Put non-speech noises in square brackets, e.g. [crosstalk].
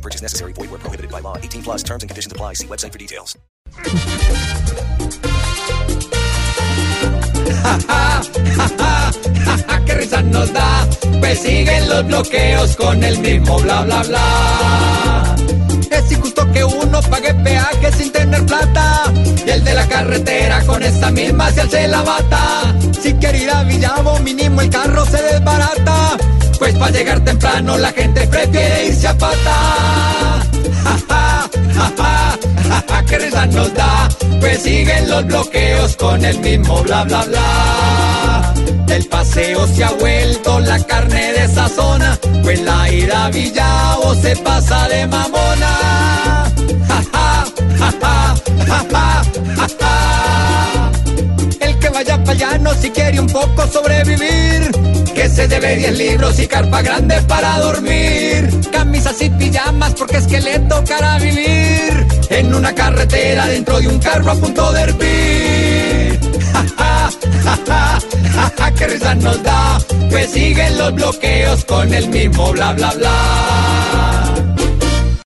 Purchase necessary. Void where prohibited by law. 18 plus terms and conditions apply. See website for details. [laughs] ¡Qué risa nos da! Pues siguen los bloqueos con el mismo bla bla bla. Es injusto que uno pague peaje sin tener plata y el de la carretera con esta misma se alce la bata. Si quiere ir a Villavo, mínimo el carro se desbarata. Pues para llegar la gente prefiere irse a pata. Ja, [laughs] ja, ja, ja, ja, ja, qué risa nos da. Pues siguen los bloqueos con el mismo bla bla bla. El paseo se ha vuelto la carne de esa zona. Pues la ida a Villavo se pasa de mamona. Ja, ja, ja, ja, ja, ja, ja, ja. El que vaya para allá no si quiere un poco sobrevivir. Se debe 10 libros y carpa grande para dormir. Camisas y pijamas porque es que le tocará vivir. En una carretera dentro de un carro a punto de hervir. [laughs] Ja, ja, ja, ja, ja, ja, qué risa nos da. Pues siguen los bloqueos con el mismo bla bla bla.